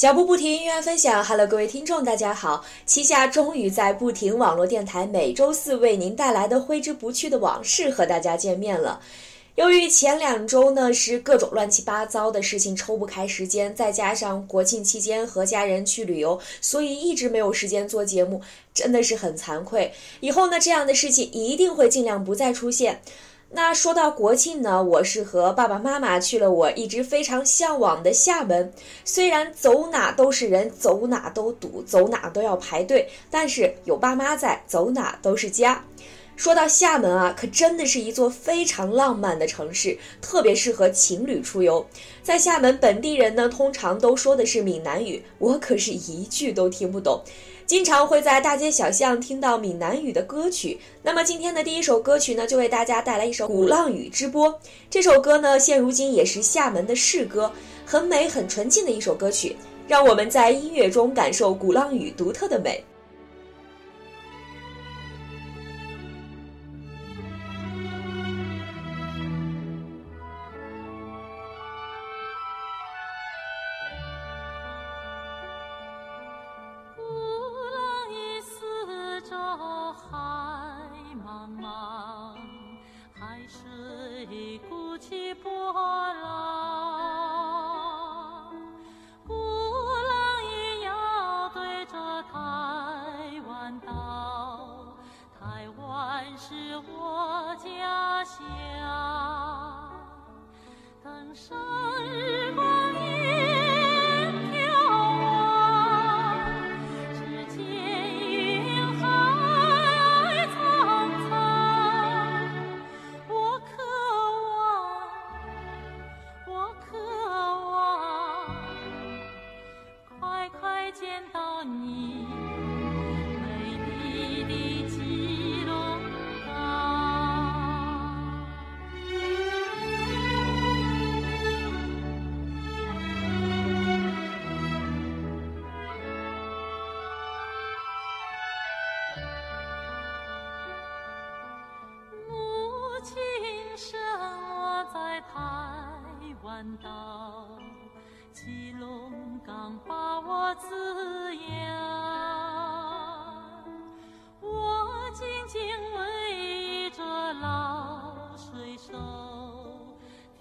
脚步不停，音乐分享。Hello，各位听众，大家好！旗下终于在不停网络电台每周四为您带来的挥之不去的往事和大家见面了。由于前两周呢是各种乱七八糟的事情抽不开时间，再加上国庆期间和家人去旅游，所以一直没有时间做节目，真的是很惭愧。以后呢这样的事情一定会尽量不再出现。那说到国庆呢，我是和爸爸妈妈去了我一直非常向往的厦门。虽然走哪都是人，走哪都堵，走哪都要排队，但是有爸妈在，走哪都是家。说到厦门啊，可真的是一座非常浪漫的城市，特别适合情侣出游。在厦门，本地人呢通常都说的是闽南语，我可是一句都听不懂。经常会在大街小巷听到闽南语的歌曲。那么今天的第一首歌曲呢，就为大家带来一首《鼓浪屿之波》。这首歌呢，现如今也是厦门的市歌，很美、很纯净的一首歌曲。让我们在音乐中感受鼓浪屿独特的美。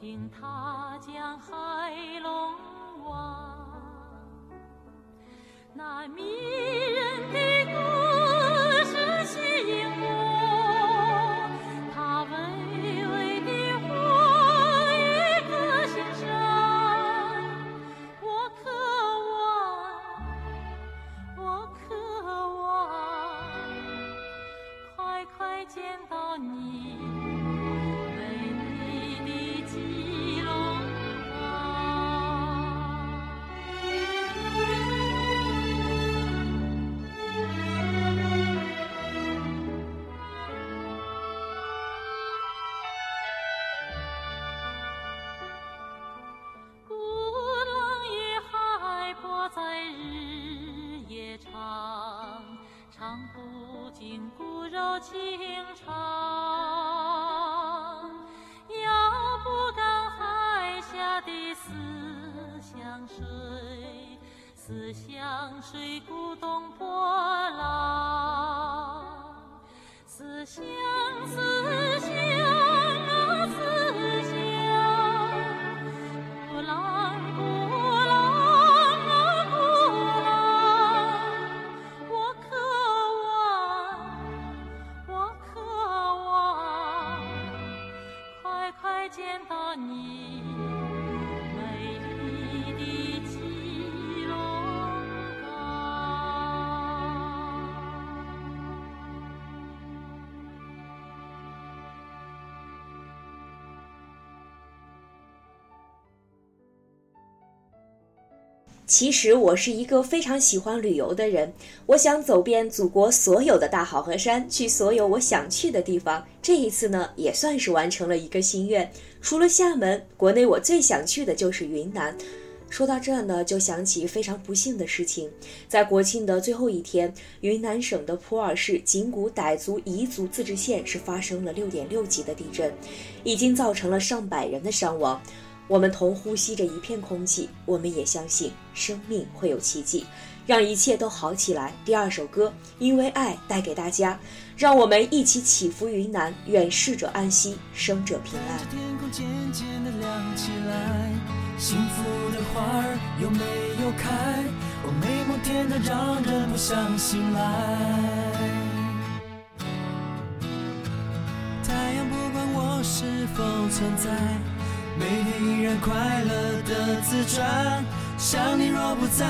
听他讲海龙王，那名。水鼓东波浪，思乡思。其实我是一个非常喜欢旅游的人，我想走遍祖国所有的大好河山，去所有我想去的地方。这一次呢，也算是完成了一个心愿。除了厦门，国内我最想去的就是云南。说到这呢，就想起非常不幸的事情，在国庆的最后一天，云南省的普洱市景古傣族彝族自治县是发生了六点六级的地震，已经造成了上百人的伤亡。我们同呼吸着一片空气，我们也相信生命会有奇迹，让一切都好起来。第二首歌，因为爱带给大家，让我们一起祈福云南，愿逝者安息，生者平安。天空渐渐的亮起来，幸福的花儿有没有开？我美梦甜的让人不想醒来。太阳不管我是否存在。每天依然快乐的自转，想你若不在，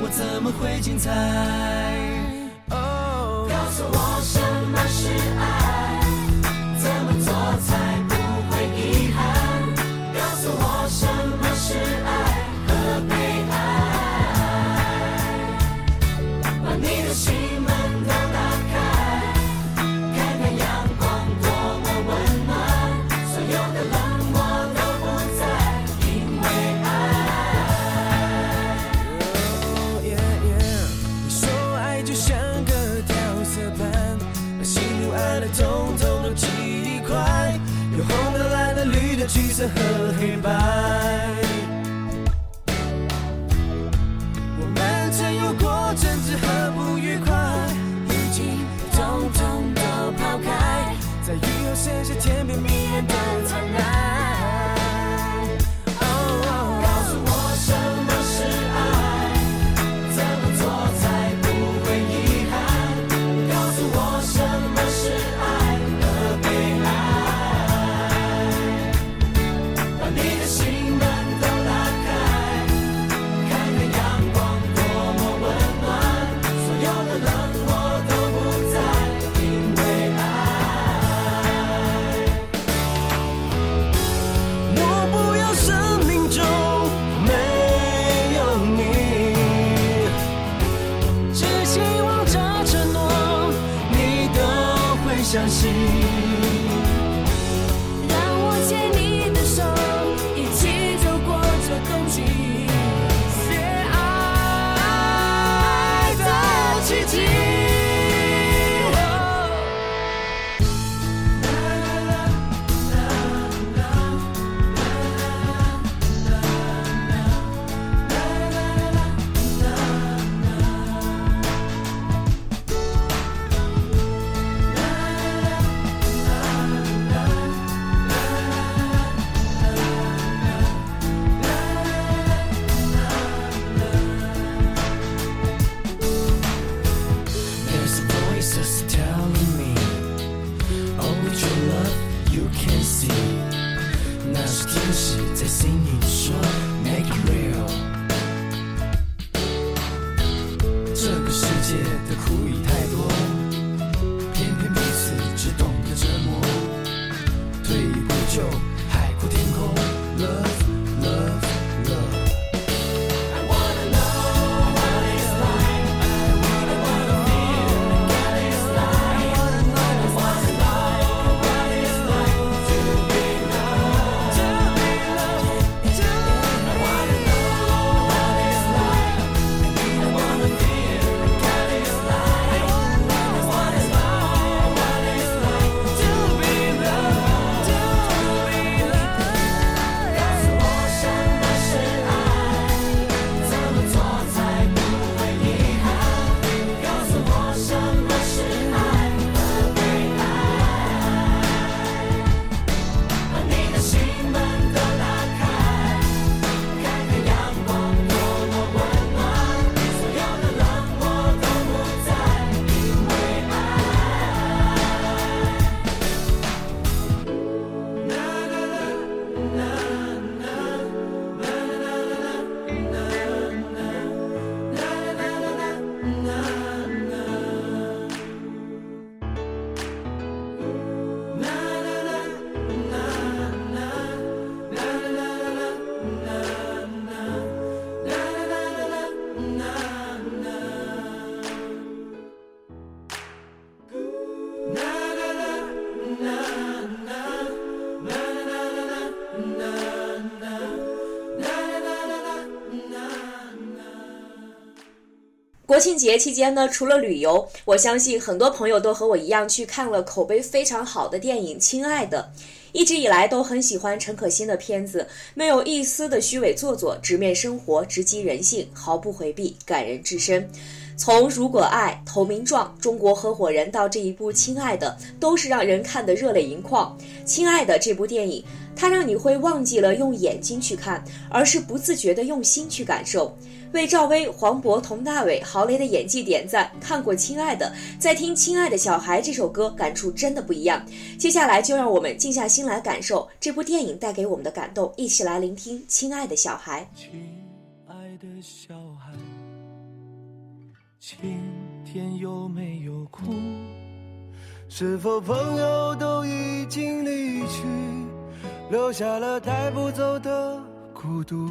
我怎么会精彩？橘色和黑白，国庆节期间呢，除了旅游，我相信很多朋友都和我一样去看了口碑非常好的电影《亲爱的》。一直以来都很喜欢陈可辛的片子，没有一丝的虚伪做作，直面生活，直击人性，毫不回避，感人至深。从《如果爱》《投名状》《中国合伙人》到这一部《亲爱的》，都是让人看得热泪盈眶。《亲爱的》这部电影，它让你会忘记了用眼睛去看，而是不自觉地用心去感受。为赵薇、黄渤、佟大为、郝蕾的演技点赞。看过《亲爱的》，在听《亲爱的小孩》这首歌，感触真的不一样。接下来就让我们静下心来感受这部电影带给我们的感动，一起来聆听《亲爱的小孩》。亲爱的小孩，今天有没有哭？是否朋友都已经离去，留下了带不走的孤独？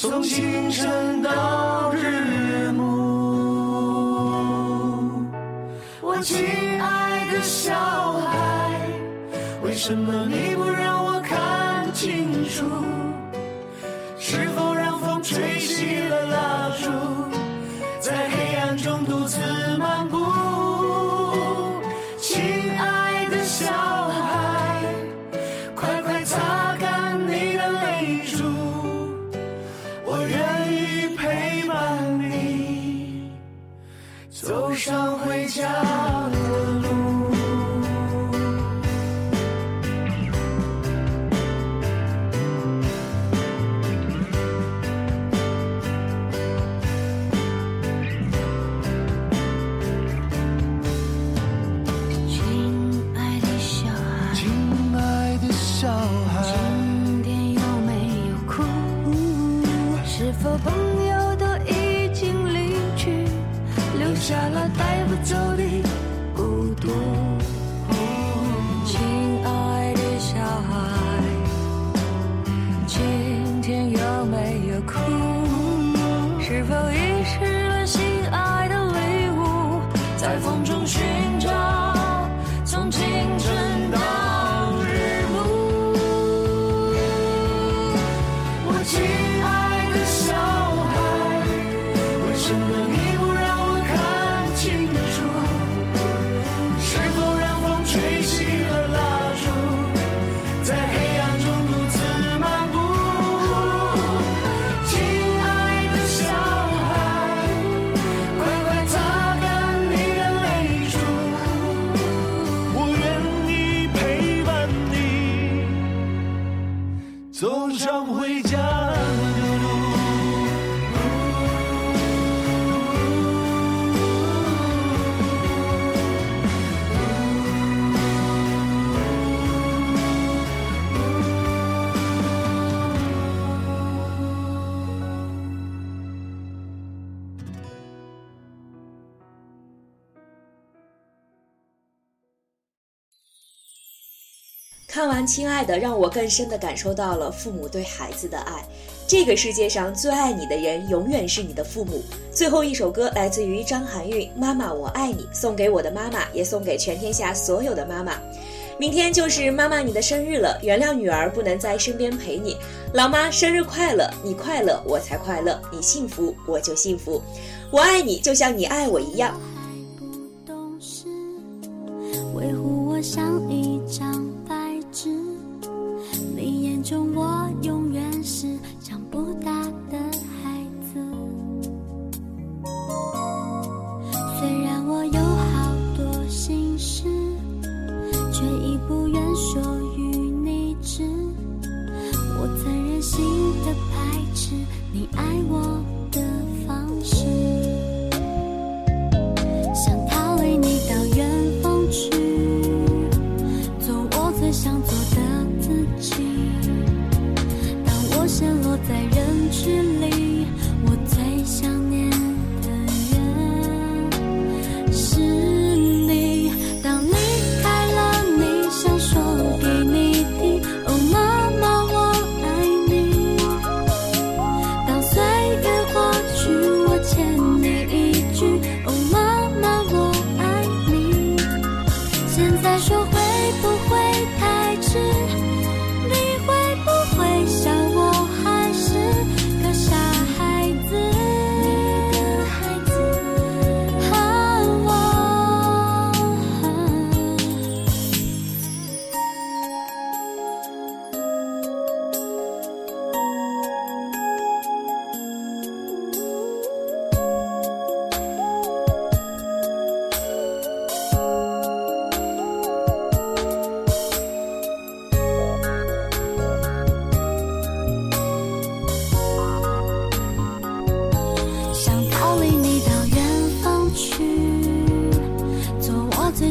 从清晨到日暮，我亲爱的小孩，为什么你不让我看清楚？是否让风吹熄了蜡烛，上回家。下了带不走的孤独？看完《亲爱的》，让我更深地感受到了父母对孩子的爱。这个世界上最爱你的人，永远是你的父母。最后一首歌来自于张含韵，《妈妈我爱你》，送给我的妈妈，也送给全天下所有的妈妈。明天就是妈妈你的生日了，原谅女儿不能在身边陪你。老妈生日快乐，你快乐我才快乐，你幸福我就幸福。我爱你，就像你爱我一样。还不懂事，维护我像一张你眼中我永远是长不大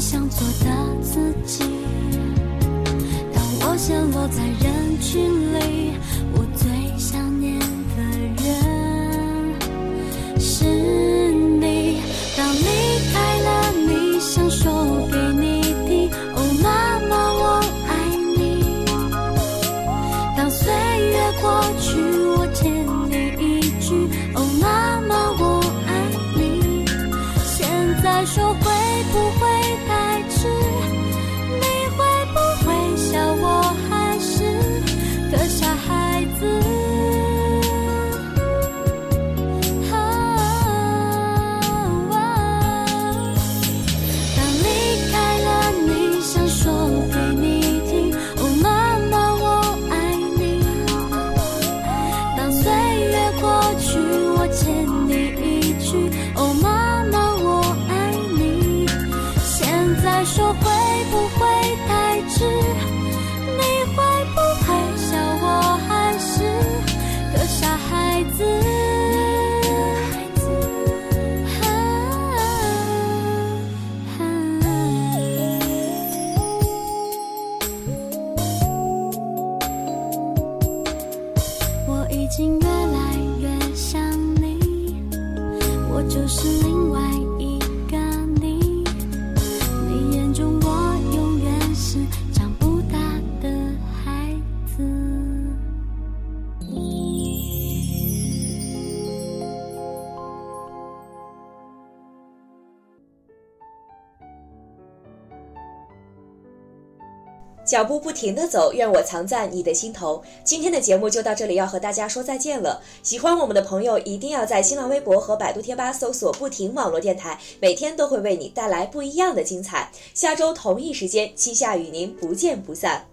想做的再说会不会太迟？脚步不停的走，愿我藏在你的心头。今天的节目就到这里，要和大家说再见了。喜欢我们的朋友，一定要在新浪微博和百度贴吧搜索“不停网络电台”，每天都会为你带来不一样的精彩。下周同一时间，七夏与您不见不散。